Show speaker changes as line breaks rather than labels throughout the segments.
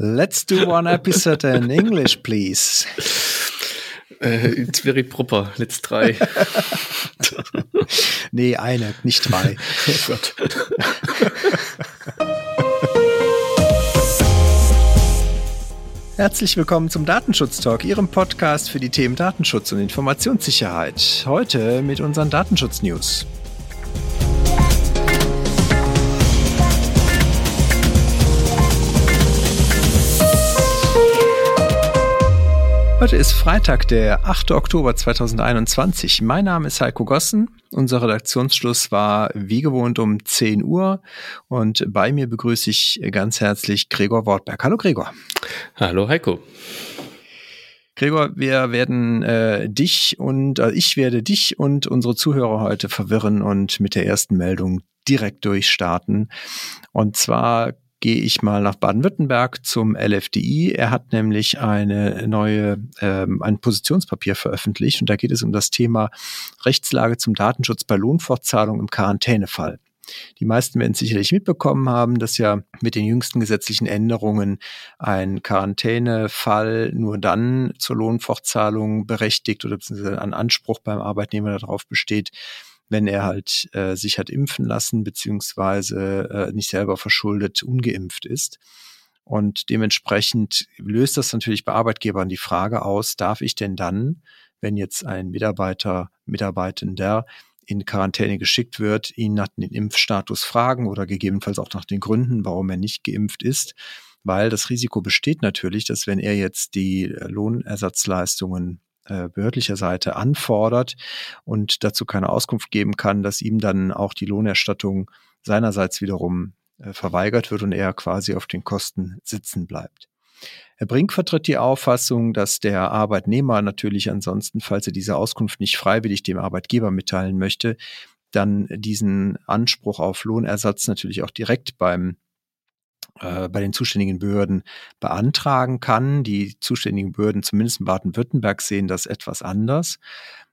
Let's do one episode in English, please.
Uh, it's very proper. Let's try.
nee, eine, nicht drei. Oh Gott. Herzlich willkommen zum Datenschutz Talk, Ihrem Podcast für die Themen Datenschutz und Informationssicherheit. Heute mit unseren Datenschutz Heute ist Freitag, der 8. Oktober 2021. Mein Name ist Heiko Gossen. Unser Redaktionsschluss war wie gewohnt um 10 Uhr und bei mir begrüße ich ganz herzlich Gregor Wortberg. Hallo Gregor.
Hallo Heiko.
Gregor, wir werden äh, dich und äh, ich werde dich und unsere Zuhörer heute verwirren und mit der ersten Meldung direkt durchstarten. Und zwar gehe ich mal nach Baden-Württemberg zum LFDI. Er hat nämlich eine neue, ähm, ein Positionspapier veröffentlicht und da geht es um das Thema Rechtslage zum Datenschutz bei Lohnfortzahlung im Quarantänefall. Die meisten werden sicherlich mitbekommen haben, dass ja mit den jüngsten gesetzlichen Änderungen ein Quarantänefall nur dann zur Lohnfortzahlung berechtigt oder beziehungsweise ein Anspruch beim Arbeitnehmer darauf besteht, wenn er halt äh, sich hat impfen lassen, beziehungsweise äh, nicht selber verschuldet ungeimpft ist. Und dementsprechend löst das natürlich bei Arbeitgebern die Frage aus, darf ich denn dann, wenn jetzt ein Mitarbeiter, Mitarbeitender in Quarantäne geschickt wird, ihn nach dem Impfstatus fragen oder gegebenenfalls auch nach den Gründen, warum er nicht geimpft ist, weil das Risiko besteht natürlich, dass wenn er jetzt die Lohnersatzleistungen äh, behördlicher Seite anfordert und dazu keine Auskunft geben kann, dass ihm dann auch die Lohnerstattung seinerseits wiederum äh, verweigert wird und er quasi auf den Kosten sitzen bleibt. Herr Brink vertritt die Auffassung, dass der Arbeitnehmer natürlich ansonsten, falls er diese Auskunft nicht freiwillig dem Arbeitgeber mitteilen möchte, dann diesen Anspruch auf Lohnersatz natürlich auch direkt beim äh, bei den zuständigen Behörden beantragen kann. Die zuständigen Behörden, zumindest in Baden-Württemberg, sehen das etwas anders.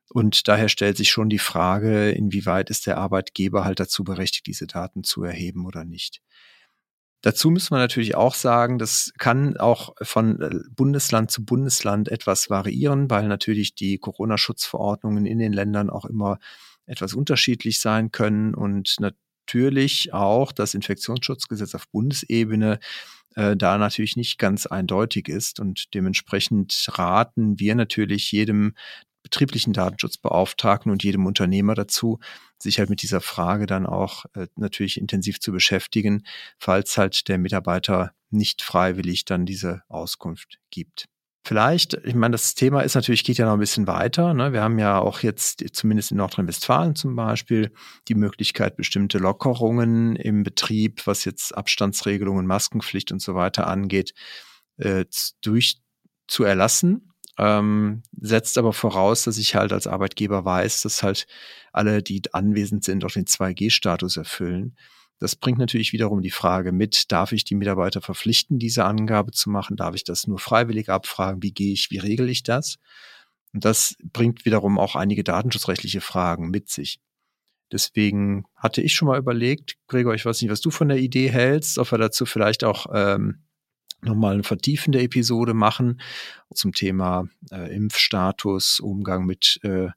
Und daher stellt sich schon die Frage, inwieweit ist der Arbeitgeber halt dazu berechtigt, diese Daten zu erheben oder nicht. Dazu müssen wir natürlich auch sagen, das kann auch von äh, Bundesland zu Bundesland etwas variieren, weil natürlich die Corona-Schutzverordnungen in den Ländern auch immer etwas unterschiedlich sein können und natürlich auch das Infektionsschutzgesetz auf Bundesebene äh, da natürlich nicht ganz eindeutig ist. Und dementsprechend raten wir natürlich jedem betrieblichen Datenschutzbeauftragten und jedem Unternehmer dazu, sich halt mit dieser Frage dann auch äh, natürlich intensiv zu beschäftigen, falls halt der Mitarbeiter nicht freiwillig dann diese Auskunft gibt. Vielleicht, ich meine, das Thema ist natürlich, geht ja noch ein bisschen weiter. Ne? Wir haben ja auch jetzt, zumindest in Nordrhein-Westfalen zum Beispiel, die Möglichkeit, bestimmte Lockerungen im Betrieb, was jetzt Abstandsregelungen, Maskenpflicht und so weiter angeht, äh, durch zu erlassen. Ähm, setzt aber voraus, dass ich halt als Arbeitgeber weiß, dass halt alle, die anwesend sind, auch den 2G-Status erfüllen. Das bringt natürlich wiederum die Frage mit, darf ich die Mitarbeiter verpflichten, diese Angabe zu machen? Darf ich das nur freiwillig abfragen? Wie gehe ich, wie regel ich das? Und das bringt wiederum auch einige datenschutzrechtliche Fragen mit sich. Deswegen hatte ich schon mal überlegt, Gregor, ich weiß nicht, was du von der Idee hältst, ob wir dazu vielleicht auch ähm, nochmal eine vertiefende Episode machen zum Thema äh, Impfstatus, Umgang mit äh,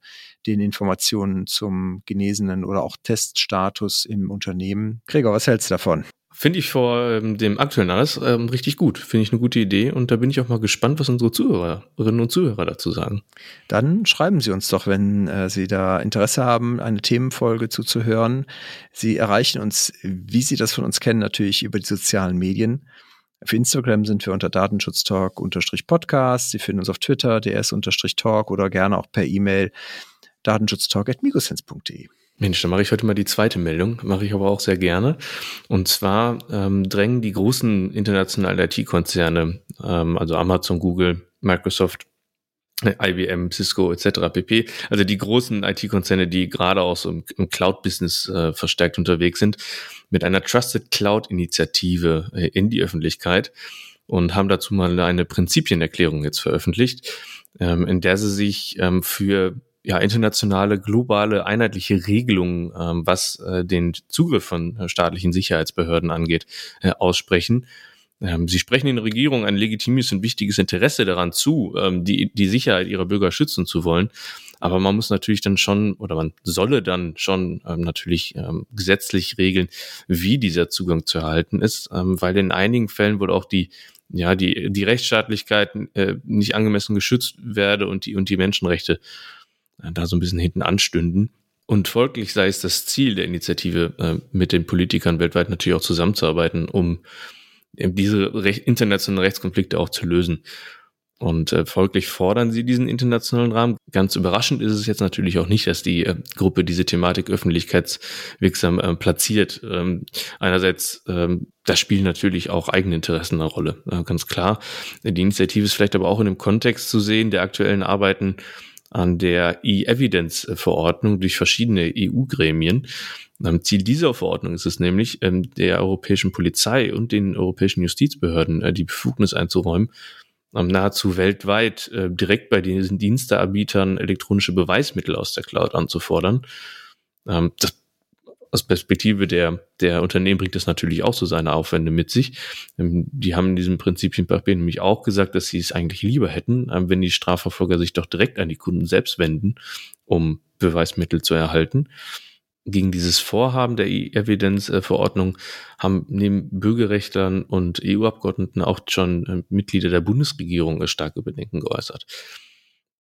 den Informationen zum genesenen oder auch Teststatus im Unternehmen. Gregor, was hältst du davon?
Finde ich vor ähm, dem aktuellen alles ähm, richtig gut. Finde ich eine gute Idee und da bin ich auch mal gespannt, was unsere Zuhörerinnen und Zuhörer dazu sagen.
Dann schreiben Sie uns doch, wenn äh, Sie da Interesse haben, eine Themenfolge zuzuhören. Sie erreichen uns, wie Sie das von uns kennen, natürlich über die sozialen Medien. Für Instagram sind wir unter datenschutztalk-podcast. Sie finden uns auf Twitter, ds-talk oder gerne auch per E-Mail datenschutztalk.migosense.de.
Mensch, dann mache ich heute mal die zweite Meldung, mache ich aber auch sehr gerne. Und zwar ähm, drängen die großen internationalen IT-Konzerne, ähm, also Amazon, Google, Microsoft, IBM, Cisco etc. pp. Also die großen IT-Konzerne, die gerade auch so im, Cloud-Business äh, verstärkt unterwegs sind, mit einer Trusted Cloud-Initiative äh, in die Öffentlichkeit und haben dazu mal eine Prinzipienerklärung jetzt veröffentlicht, ähm, in der sie sich ähm, für ja, internationale, globale, einheitliche Regelungen, ähm, was äh, den Zugriff von äh, staatlichen Sicherheitsbehörden angeht, äh, aussprechen sie sprechen den Regierungen ein legitimes und wichtiges Interesse daran zu, ähm, die, die Sicherheit ihrer Bürger schützen zu wollen. Aber man muss natürlich dann schon, oder man solle dann schon ähm, natürlich ähm, gesetzlich regeln, wie dieser Zugang zu erhalten ist, ähm, weil in einigen Fällen wohl auch die ja, die, die Rechtsstaatlichkeit äh, nicht angemessen geschützt werde und die, und die Menschenrechte äh, da so ein bisschen hinten anstünden. Und folglich sei es das Ziel der Initiative, äh, mit den Politikern weltweit natürlich auch zusammenzuarbeiten, um äh, diese Rech internationalen Rechtskonflikte auch zu lösen. Und äh, folglich fordern sie diesen internationalen Rahmen. Ganz überraschend ist es jetzt natürlich auch nicht, dass die äh, Gruppe diese Thematik öffentlichkeitswirksam äh, platziert. Ähm, einerseits, ähm, da spielen natürlich auch eigene Interessen eine Rolle, äh, ganz klar. Die Initiative ist vielleicht aber auch in dem Kontext zu sehen der aktuellen Arbeiten an der E-Evidence-Verordnung durch verschiedene EU-Gremien. Ziel dieser Verordnung ist es nämlich, ähm, der europäischen Polizei und den europäischen Justizbehörden äh, die Befugnis einzuräumen, nahezu weltweit äh, direkt bei diesen Diensteanbietern elektronische Beweismittel aus der Cloud anzufordern. Ähm, das, aus Perspektive der, der Unternehmen bringt das natürlich auch so seine Aufwände mit sich. Ähm, die haben in diesem Prinzipienpapier nämlich auch gesagt, dass sie es eigentlich lieber hätten, ähm, wenn die Strafverfolger sich doch direkt an die Kunden selbst wenden, um Beweismittel zu erhalten gegen dieses Vorhaben der E-Evidence-Verordnung haben neben Bürgerrechtlern und EU-Abgeordneten auch schon äh, Mitglieder der Bundesregierung starke Bedenken geäußert.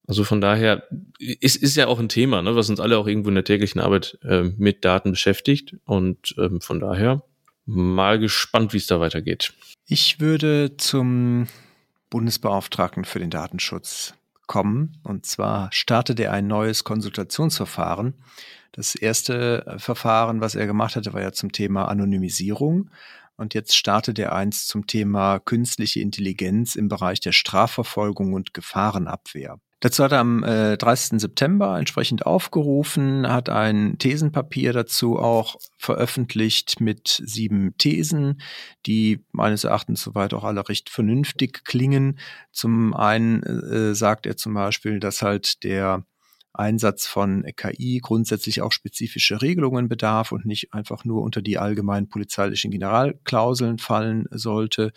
Also von daher ist, ist ja auch ein Thema, ne, was uns alle auch irgendwo in der täglichen Arbeit äh, mit Daten beschäftigt. Und ähm, von daher mal gespannt, wie es da weitergeht.
Ich würde zum Bundesbeauftragten für den Datenschutz kommen. Und zwar startet er ein neues Konsultationsverfahren das erste äh, Verfahren, was er gemacht hatte, war ja zum Thema Anonymisierung. Und jetzt startet er eins zum Thema künstliche Intelligenz im Bereich der Strafverfolgung und Gefahrenabwehr. Dazu hat er am äh, 30. September entsprechend aufgerufen, hat ein Thesenpapier dazu auch veröffentlicht mit sieben Thesen, die meines Erachtens soweit auch alle recht vernünftig klingen. Zum einen äh, sagt er zum Beispiel, dass halt der Einsatz von KI grundsätzlich auch spezifische Regelungen bedarf und nicht einfach nur unter die allgemeinen polizeilichen Generalklauseln fallen sollte.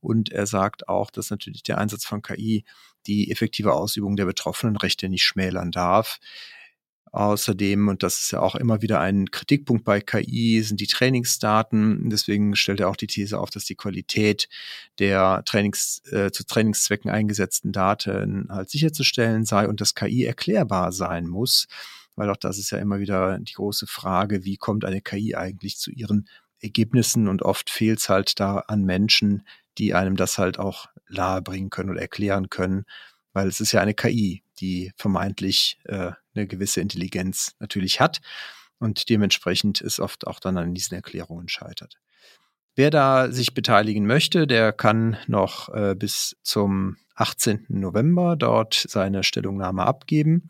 Und er sagt auch, dass natürlich der Einsatz von KI die effektive Ausübung der betroffenen Rechte nicht schmälern darf. Außerdem, und das ist ja auch immer wieder ein Kritikpunkt bei KI, sind die Trainingsdaten. Deswegen stellt er auch die These auf, dass die Qualität der Trainings, äh, zu Trainingszwecken eingesetzten Daten halt sicherzustellen sei und dass KI erklärbar sein muss. Weil auch das ist ja immer wieder die große Frage, wie kommt eine KI eigentlich zu ihren Ergebnissen? Und oft fehlt es halt da an Menschen, die einem das halt auch nahe bringen können oder erklären können, weil es ist ja eine KI, die vermeintlich äh, eine gewisse Intelligenz natürlich hat und dementsprechend ist oft auch dann an diesen Erklärungen scheitert. Wer da sich beteiligen möchte, der kann noch äh, bis zum 18. November dort seine Stellungnahme abgeben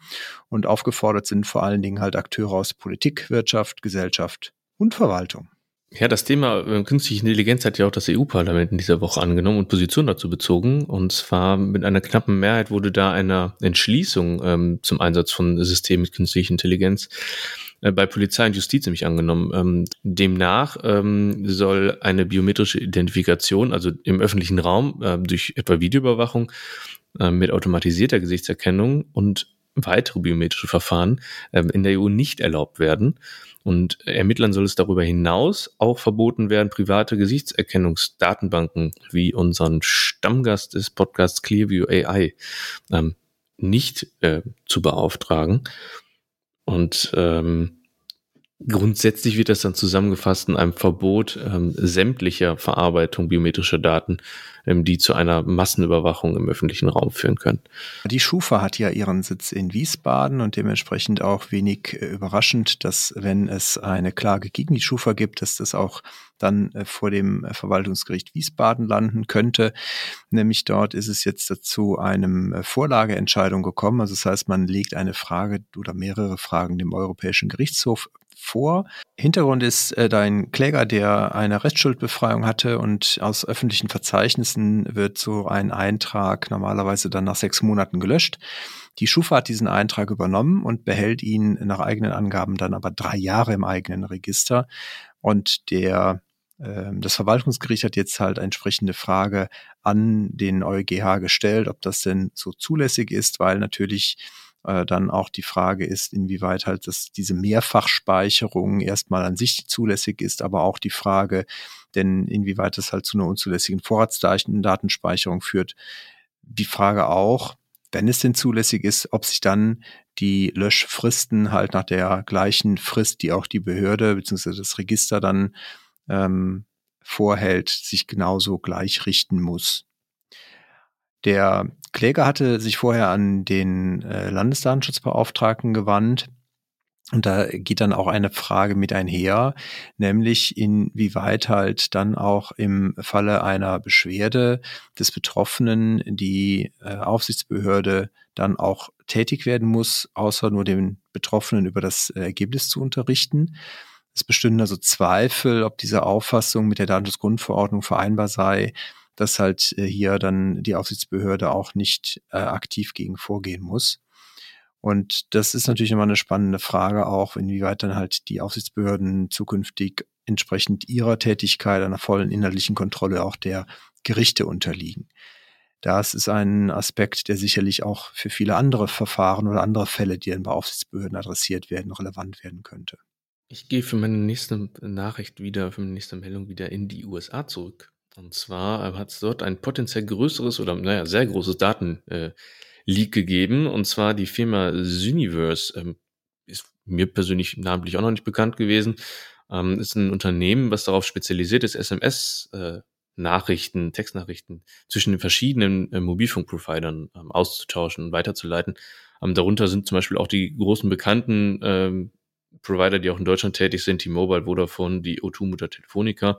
und aufgefordert sind vor allen Dingen halt Akteure aus Politik, Wirtschaft, Gesellschaft und Verwaltung.
Ja, das Thema äh, künstliche Intelligenz hat ja auch das EU-Parlament in dieser Woche angenommen und Position dazu bezogen. Und zwar mit einer knappen Mehrheit wurde da eine Entschließung ähm, zum Einsatz von Systemen mit künstlicher Intelligenz äh, bei Polizei und Justiz nämlich angenommen. Ähm, demnach ähm, soll eine biometrische Identifikation, also im öffentlichen Raum äh, durch etwa Videoüberwachung mit automatisierter Gesichtserkennung und weitere biometrische Verfahren ähm, in der EU nicht erlaubt werden. Und Ermittlern soll es darüber hinaus auch verboten werden, private Gesichtserkennungsdatenbanken wie unseren Stammgast des Podcasts Clearview AI ähm, nicht äh, zu beauftragen. Und ähm, grundsätzlich wird das dann zusammengefasst in einem Verbot ähm, sämtlicher Verarbeitung biometrischer Daten ähm, die zu einer Massenüberwachung im öffentlichen Raum führen können.
Die Schufa hat ja ihren Sitz in Wiesbaden und dementsprechend auch wenig äh, überraschend, dass wenn es eine Klage gegen die Schufa gibt, dass das auch dann äh, vor dem äh, Verwaltungsgericht Wiesbaden landen könnte. Nämlich dort ist es jetzt dazu einem Vorlageentscheidung gekommen. Also das heißt, man legt eine Frage oder mehrere Fragen dem Europäischen Gerichtshof vor. Hintergrund ist äh, dein Kläger, der eine Rechtsschuldbefreiung hatte und aus öffentlichen Verzeichnissen wird so ein Eintrag normalerweise dann nach sechs Monaten gelöscht. Die Schufa hat diesen Eintrag übernommen und behält ihn nach eigenen Angaben dann aber drei Jahre im eigenen Register. Und der ähm, das Verwaltungsgericht hat jetzt halt entsprechende Frage an den EuGH gestellt, ob das denn so zulässig ist, weil natürlich äh, dann auch die Frage ist, inwieweit halt das, diese Mehrfachspeicherung erstmal an sich zulässig ist, aber auch die Frage, denn inwieweit das halt zu einer unzulässigen Vorratsdatenspeicherung führt. Die Frage auch, wenn es denn zulässig ist, ob sich dann die Löschfristen halt nach der gleichen Frist, die auch die Behörde bzw. das Register dann ähm, vorhält, sich genauso gleich richten muss. Der Kläger hatte sich vorher an den äh, Landesdatenschutzbeauftragten gewandt. Und da geht dann auch eine Frage mit einher, nämlich inwieweit halt dann auch im Falle einer Beschwerde des Betroffenen die äh, Aufsichtsbehörde dann auch tätig werden muss, außer nur den Betroffenen über das Ergebnis zu unterrichten. Es bestünden also Zweifel, ob diese Auffassung mit der Datenschutzgrundverordnung vereinbar sei, dass halt äh, hier dann die Aufsichtsbehörde auch nicht äh, aktiv gegen vorgehen muss. Und das ist natürlich immer eine spannende Frage auch, inwieweit dann halt die Aufsichtsbehörden zukünftig entsprechend ihrer Tätigkeit einer vollen inhaltlichen Kontrolle auch der Gerichte unterliegen. Das ist ein Aspekt, der sicherlich auch für viele andere Verfahren oder andere Fälle, die dann bei Aufsichtsbehörden adressiert werden, relevant werden könnte.
Ich gehe für meine nächste Nachricht wieder, für meine nächste Meldung wieder in die USA zurück. Und zwar hat es dort ein potenziell größeres oder naja, sehr großes Datenleak äh, gegeben. Und zwar die Firma Syniverse. Ähm, ist mir persönlich namentlich auch noch nicht bekannt gewesen. Ähm, ist ein Unternehmen, was darauf spezialisiert ist, SMS äh, Nachrichten, Textnachrichten zwischen den verschiedenen äh, Mobilfunkprovidern ähm, auszutauschen und weiterzuleiten. Ähm, darunter sind zum Beispiel auch die großen bekannten ähm, Provider, die auch in Deutschland tätig sind, T-Mobile, Vodafone, die O2-Mutter Telefonica.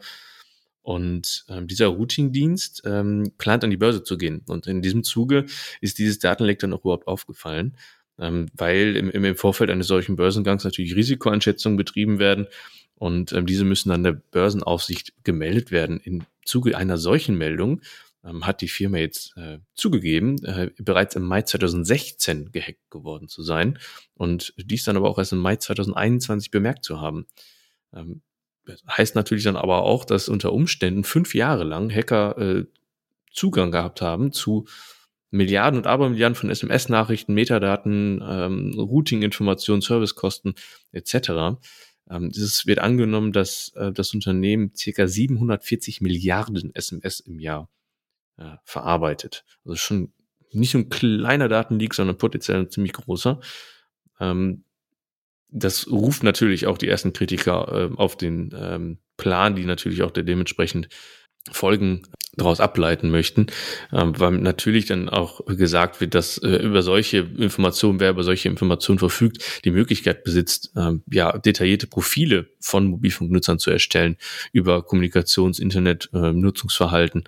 Und ähm, dieser Routing-Dienst ähm, plant an die Börse zu gehen. Und in diesem Zuge ist dieses Datenleck dann auch überhaupt aufgefallen, ähm, weil im, im Vorfeld eines solchen Börsengangs natürlich Risikoeinschätzungen betrieben werden. Und ähm, diese müssen dann der Börsenaufsicht gemeldet werden. Im Zuge einer solchen Meldung ähm, hat die Firma jetzt äh, zugegeben, äh, bereits im Mai 2016 gehackt geworden zu sein und dies dann aber auch erst im Mai 2021 bemerkt zu haben. Ähm, heißt natürlich dann aber auch, dass unter Umständen fünf Jahre lang Hacker äh, Zugang gehabt haben zu Milliarden und Abermilliarden von SMS-Nachrichten, Metadaten, ähm, Routing-Informationen, Servicekosten etc. Ähm, es wird angenommen, dass äh, das Unternehmen circa 740 Milliarden SMS im Jahr äh, verarbeitet. Also schon nicht so ein kleiner Datenleak, sondern potenziell ein ziemlich großer. Ähm, das ruft natürlich auch die ersten Kritiker äh, auf den ähm, Plan, die natürlich auch der dementsprechend Folgen daraus ableiten möchten, ähm, weil natürlich dann auch gesagt wird, dass äh, über solche Informationen, wer über solche Informationen verfügt, die Möglichkeit besitzt, ähm, ja, detaillierte Profile von Mobilfunknutzern zu erstellen über Kommunikations-, Internet, äh, Nutzungsverhalten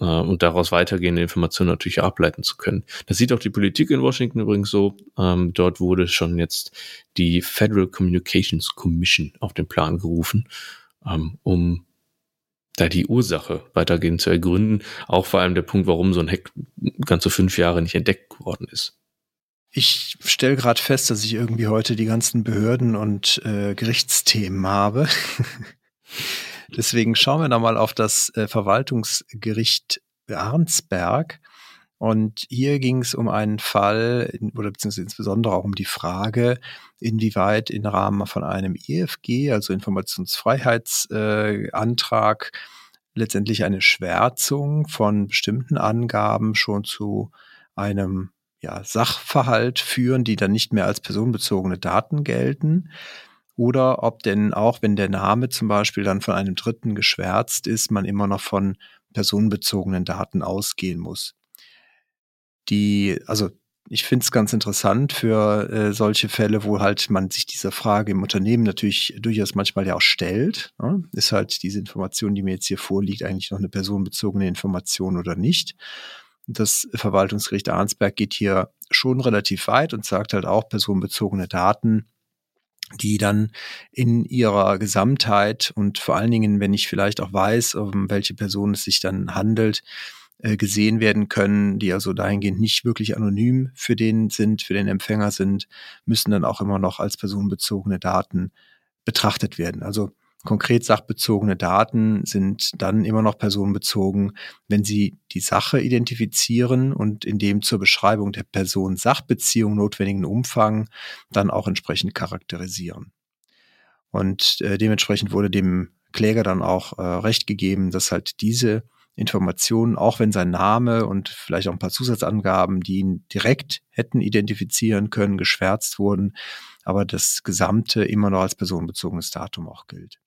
äh, und daraus weitergehende Informationen natürlich ableiten zu können. Das sieht auch die Politik in Washington übrigens so. Ähm, dort wurde schon jetzt die Federal Communications Commission auf den Plan gerufen, ähm, um da die Ursache weitergehend zu ergründen. Auch vor allem der Punkt, warum so ein Hack ganze fünf Jahre nicht entdeckt worden ist.
Ich stelle gerade fest, dass ich irgendwie heute die ganzen Behörden und äh, Gerichtsthemen habe. Deswegen schauen wir nochmal auf das äh, Verwaltungsgericht Arnsberg. Und hier ging es um einen Fall, oder beziehungsweise insbesondere auch um die Frage, inwieweit im Rahmen von einem EFG, also Informationsfreiheitsantrag, letztendlich eine Schwärzung von bestimmten Angaben schon zu einem ja, Sachverhalt führen, die dann nicht mehr als personenbezogene Daten gelten oder ob denn auch, wenn der Name zum Beispiel dann von einem Dritten geschwärzt ist, man immer noch von personenbezogenen Daten ausgehen muss. Die, also ich finde es ganz interessant für äh, solche Fälle, wo halt man sich dieser Frage im Unternehmen natürlich durchaus manchmal ja auch stellt. Ne? Ist halt diese Information, die mir jetzt hier vorliegt, eigentlich noch eine personenbezogene Information oder nicht? Das Verwaltungsgericht Arnsberg geht hier schon relativ weit und sagt halt auch, personenbezogene Daten die dann in ihrer Gesamtheit und vor allen Dingen, wenn ich vielleicht auch weiß, um welche Person es sich dann handelt, äh, gesehen werden können, die also dahingehend nicht wirklich anonym für den sind, für den Empfänger sind, müssen dann auch immer noch als personenbezogene Daten betrachtet werden. Also Konkret sachbezogene Daten sind dann immer noch personenbezogen, wenn sie die Sache identifizieren und in dem zur Beschreibung der Person-Sachbeziehung notwendigen Umfang dann auch entsprechend charakterisieren. Und äh, dementsprechend wurde dem Kläger dann auch äh, recht gegeben, dass halt diese Informationen, auch wenn sein Name und vielleicht auch ein paar Zusatzangaben, die ihn direkt hätten identifizieren können, geschwärzt wurden, aber das Gesamte immer noch als personenbezogenes Datum auch gilt.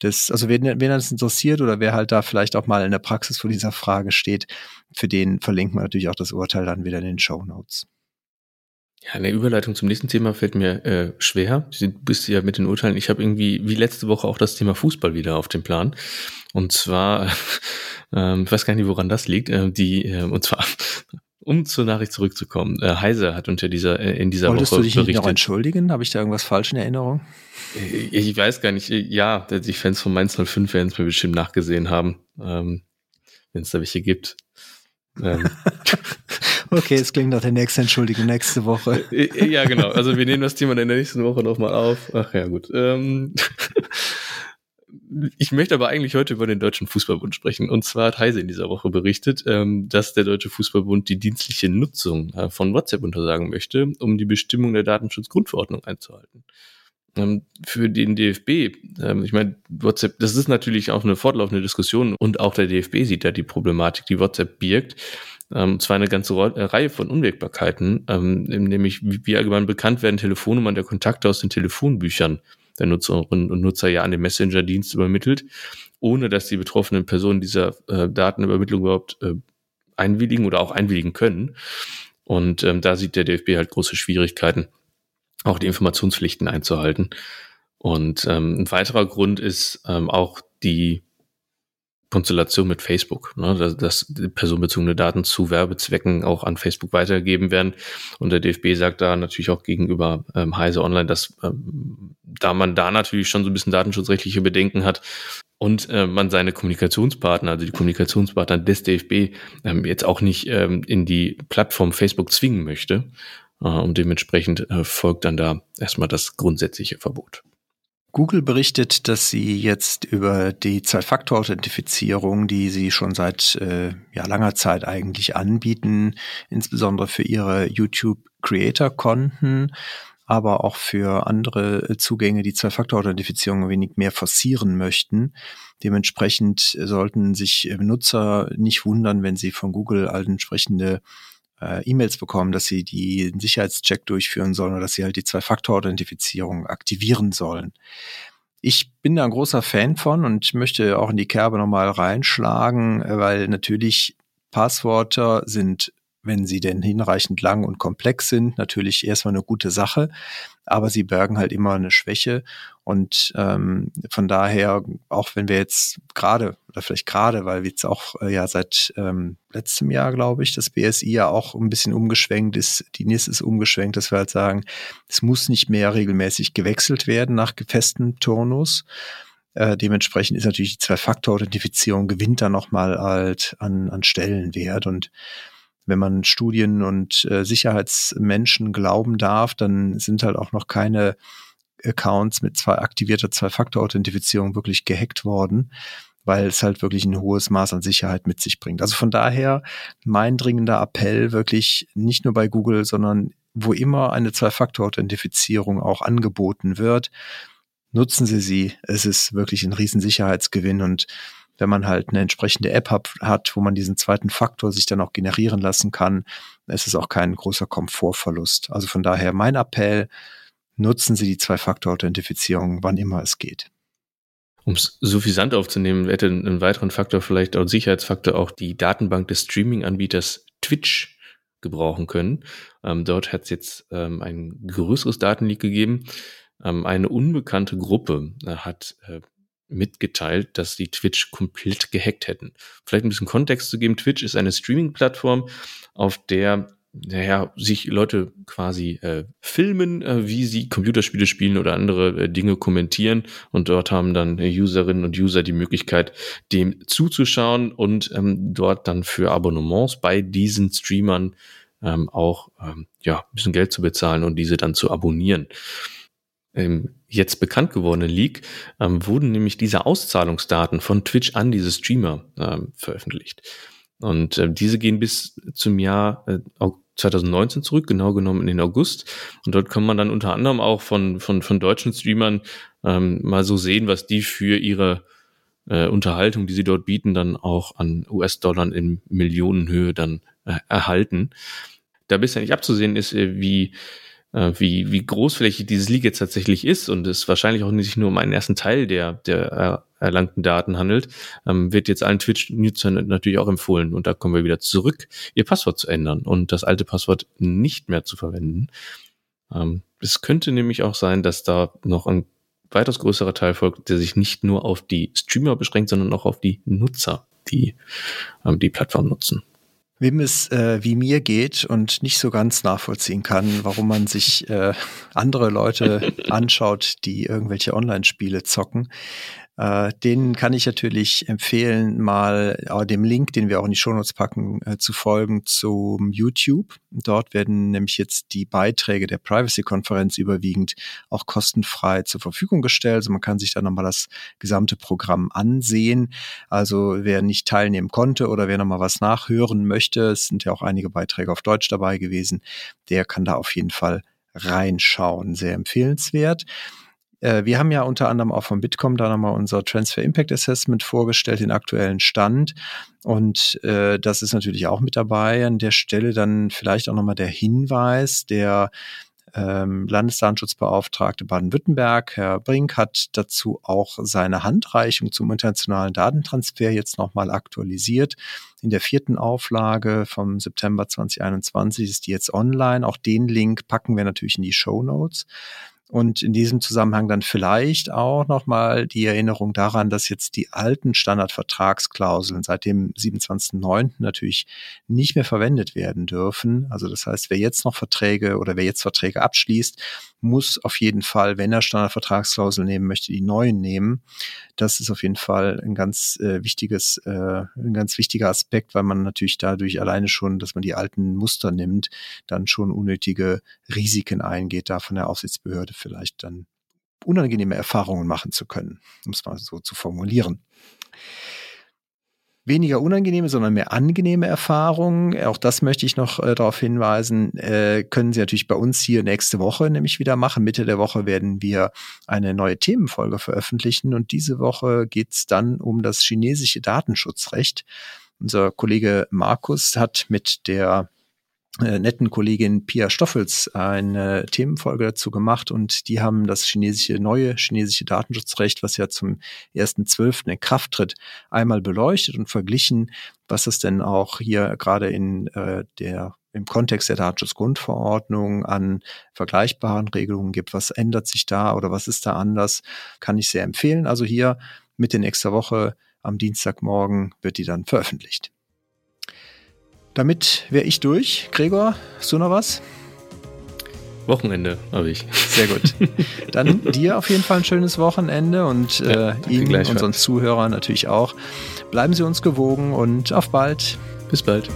Das, also wen, wen das interessiert oder wer halt da vielleicht auch mal in der Praxis vor dieser Frage steht, für den verlinkt man natürlich auch das Urteil dann wieder in den Show Notes.
Ja, eine Überleitung zum nächsten Thema fällt mir äh, schwer. Du bist ja mit den Urteilen. Ich habe irgendwie wie letzte Woche auch das Thema Fußball wieder auf dem Plan. Und zwar, ähm, ich weiß gar nicht, woran das liegt. Äh, die, äh, und zwar, um zur Nachricht zurückzukommen, äh, Heise hat unter dieser äh, in dieser
Wolltest
Woche
du dich nicht noch entschuldigen? Habe ich da irgendwas falsch in Erinnerung?
Ich, äh, ich weiß gar nicht. Ja, die Fans von Mainz 05 werden es mir bestimmt nachgesehen haben, ähm, wenn es da welche gibt.
Ähm. okay, es klingt nach der nächsten Entschuldigung nächste Woche.
Äh, äh, ja, genau. Also wir nehmen das Thema in der nächsten Woche nochmal auf. Ach ja, gut. Ähm, ich möchte aber eigentlich heute über den Deutschen Fußballbund sprechen. Und zwar hat Heise in dieser Woche berichtet, ähm, dass der Deutsche Fußballbund die dienstliche Nutzung äh, von WhatsApp untersagen möchte, um die Bestimmung der Datenschutzgrundverordnung einzuhalten. Ähm, für den DFB, ich meine, WhatsApp, das ist natürlich auch eine fortlaufende Diskussion und auch der DFB sieht da die Problematik, die WhatsApp birgt. Ähm, zwar eine ganze äh, Reihe von Unwägbarkeiten, nämlich wie allgemein bekannt werden Telefonnummern der Kontakte aus den Telefonbüchern der Nutzerinnen und Nutzer ja an den Messenger-Dienst übermittelt, ohne dass die betroffenen Personen dieser äh, Datenübermittlung überhaupt äh, einwilligen oder auch einwilligen können. Und ähm, da sieht der DFB halt große Schwierigkeiten, auch die Informationspflichten einzuhalten. Und ähm, ein weiterer Grund ist ähm, auch die Konstellation mit Facebook, ne, dass, dass personenbezogene Daten zu Werbezwecken auch an Facebook weitergegeben werden. Und der DFB sagt da natürlich auch gegenüber ähm, Heise Online, dass ähm, da man da natürlich schon so ein bisschen datenschutzrechtliche Bedenken hat und äh, man seine Kommunikationspartner, also die Kommunikationspartner des DFB, ähm, jetzt auch nicht ähm, in die Plattform Facebook zwingen möchte. Äh, und dementsprechend äh, folgt dann da erstmal das grundsätzliche Verbot.
Google berichtet, dass sie jetzt über die Zwei-Faktor-Authentifizierung, die sie schon seit äh, ja, langer Zeit eigentlich anbieten, insbesondere für ihre YouTube-Creator-Konten, aber auch für andere Zugänge die Zwei-Faktor-Authentifizierung ein wenig mehr forcieren möchten. Dementsprechend sollten sich Nutzer nicht wundern, wenn sie von Google entsprechende äh, E-Mails bekommen, dass sie die Sicherheitscheck durchführen sollen oder dass sie halt die Zwei-Faktor-Authentifizierung aktivieren sollen. Ich bin da ein großer Fan von und möchte auch in die Kerbe nochmal reinschlagen, weil natürlich Passwörter sind wenn sie denn hinreichend lang und komplex sind, natürlich erstmal eine gute Sache, aber sie bergen halt immer eine Schwäche. Und ähm, von daher, auch wenn wir jetzt gerade, oder vielleicht gerade, weil wir jetzt auch äh, ja seit ähm, letztem Jahr, glaube ich, das BSI ja auch ein bisschen umgeschwenkt ist, die NIS ist umgeschwenkt, dass wir halt sagen, es muss nicht mehr regelmäßig gewechselt werden nach gefestem Turnus. Äh, dementsprechend ist natürlich die Zwei-Faktor-Authentifizierung gewinnt da nochmal halt an, an Stellenwert und wenn man Studien und äh, Sicherheitsmenschen glauben darf, dann sind halt auch noch keine Accounts mit zwei aktivierter Zwei-Faktor-Authentifizierung wirklich gehackt worden, weil es halt wirklich ein hohes Maß an Sicherheit mit sich bringt. Also von daher mein dringender Appell wirklich nicht nur bei Google, sondern wo immer eine Zwei-Faktor-Authentifizierung auch angeboten wird, nutzen Sie sie. Es ist wirklich ein Riesensicherheitsgewinn und wenn man halt eine entsprechende App hat, wo man diesen zweiten Faktor sich dann auch generieren lassen kann, ist es auch kein großer Komfortverlust. Also von daher mein Appell, nutzen Sie die Zwei-Faktor-Authentifizierung, wann immer es geht.
Um es suffisant aufzunehmen, hätte einen weiteren Faktor vielleicht auch Sicherheitsfaktor auch die Datenbank des Streaming-Anbieters Twitch gebrauchen können. Ähm, dort hat es jetzt ähm, ein größeres Datenleak gegeben. Ähm, eine unbekannte Gruppe äh, hat äh, mitgeteilt, dass die Twitch komplett gehackt hätten. Vielleicht ein bisschen Kontext zu geben. Twitch ist eine Streaming-Plattform, auf der naja, sich Leute quasi äh, filmen, äh, wie sie Computerspiele spielen oder andere äh, Dinge kommentieren. Und dort haben dann Userinnen und User die Möglichkeit, dem zuzuschauen und ähm, dort dann für Abonnements bei diesen Streamern ähm, auch ähm, ja, ein bisschen Geld zu bezahlen und diese dann zu abonnieren. ähm, jetzt bekannt gewordenen Leak ähm, wurden nämlich diese Auszahlungsdaten von Twitch an diese Streamer ähm, veröffentlicht. Und äh, diese gehen bis zum Jahr äh, 2019 zurück, genau genommen in den August. Und dort kann man dann unter anderem auch von, von, von deutschen Streamern ähm, mal so sehen, was die für ihre äh, Unterhaltung, die sie dort bieten, dann auch an US-Dollar in Millionenhöhe dann äh, erhalten. Da bisher nicht abzusehen ist, äh, wie äh, wie, wie großflächig dieses Leak jetzt tatsächlich ist und es wahrscheinlich auch nicht nur um einen ersten Teil der, der äh, erlangten Daten handelt, ähm, wird jetzt allen Twitch-Nutzern natürlich auch empfohlen. Und da kommen wir wieder zurück, ihr Passwort zu ändern und das alte Passwort nicht mehr zu verwenden. Ähm, es könnte nämlich auch sein, dass da noch ein weitaus größerer Teil folgt, der sich nicht nur auf die Streamer beschränkt, sondern auch auf die Nutzer, die ähm, die Plattform nutzen.
Wem es äh, wie mir geht und nicht so ganz nachvollziehen kann, warum man sich äh, andere Leute anschaut, die irgendwelche Online-Spiele zocken, äh, den kann ich natürlich empfehlen, mal äh, dem Link, den wir auch in die Shownotes packen, äh, zu folgen zum YouTube. Dort werden nämlich jetzt die Beiträge der Privacy-Konferenz überwiegend auch kostenfrei zur Verfügung gestellt. Also man kann sich da nochmal das gesamte Programm ansehen. Also wer nicht teilnehmen konnte oder wer nochmal was nachhören möchte, es sind ja auch einige Beiträge auf Deutsch dabei gewesen, der kann da auf jeden Fall reinschauen. Sehr empfehlenswert. Äh, wir haben ja unter anderem auch von Bitkom da nochmal unser Transfer Impact Assessment vorgestellt, den aktuellen Stand. Und äh, das ist natürlich auch mit dabei. An der Stelle dann vielleicht auch nochmal der Hinweis, der ähm, Landesdatenschutzbeauftragte Baden-Württemberg, Herr Brink, hat dazu auch seine Handreichung zum internationalen Datentransfer jetzt nochmal aktualisiert. In der vierten Auflage vom September 2021 ist die jetzt online. Auch den Link packen wir natürlich in die Show Notes. Und in diesem Zusammenhang dann vielleicht auch nochmal die Erinnerung daran, dass jetzt die alten Standardvertragsklauseln seit dem 27.09. natürlich nicht mehr verwendet werden dürfen. Also das heißt, wer jetzt noch Verträge oder wer jetzt Verträge abschließt, muss auf jeden Fall, wenn er Standardvertragsklauseln nehmen möchte, die neuen nehmen. Das ist auf jeden Fall ein ganz äh, wichtiges, äh, ein ganz wichtiger Aspekt, weil man natürlich dadurch alleine schon, dass man die alten Muster nimmt, dann schon unnötige Risiken eingeht, da von der Aufsichtsbehörde vielleicht dann unangenehme Erfahrungen machen zu können, um es mal so zu formulieren weniger unangenehme, sondern mehr angenehme Erfahrungen. Auch das möchte ich noch äh, darauf hinweisen, äh, können Sie natürlich bei uns hier nächste Woche nämlich wieder machen. Mitte der Woche werden wir eine neue Themenfolge veröffentlichen und diese Woche geht es dann um das chinesische Datenschutzrecht. Unser Kollege Markus hat mit der netten Kollegin Pia Stoffels eine Themenfolge dazu gemacht und die haben das chinesische, neue chinesische Datenschutzrecht, was ja zum 1.12. in Kraft tritt, einmal beleuchtet und verglichen, was es denn auch hier gerade in äh, der im Kontext der Datenschutzgrundverordnung an vergleichbaren Regelungen gibt. Was ändert sich da oder was ist da anders? Kann ich sehr empfehlen. Also hier mit der nächsten Woche am Dienstagmorgen wird die dann veröffentlicht. Damit wäre ich durch. Gregor, hast du noch was?
Wochenende habe ich.
Sehr gut. Dann dir auf jeden Fall ein schönes Wochenende und ja, äh, Ihnen, unseren Zuhörern natürlich auch. Bleiben Sie uns gewogen und auf bald.
Bis bald.